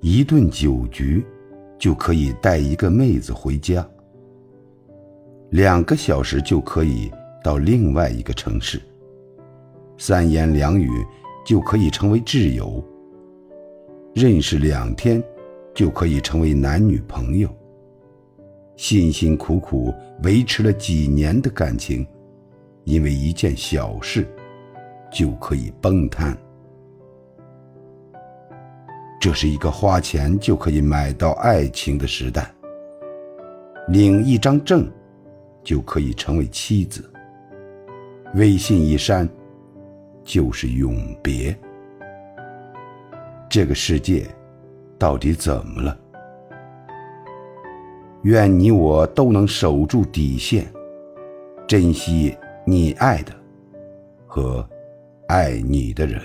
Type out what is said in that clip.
一顿酒局就可以带一个妹子回家，两个小时就可以到另外一个城市，三言两语就可以成为挚友，认识两天就可以成为男女朋友，辛辛苦苦维持了几年的感情，因为一件小事就可以崩塌。这是一个花钱就可以买到爱情的时代。领一张证，就可以成为妻子。微信一删，就是永别。这个世界，到底怎么了？愿你我都能守住底线，珍惜你爱的和爱你的人。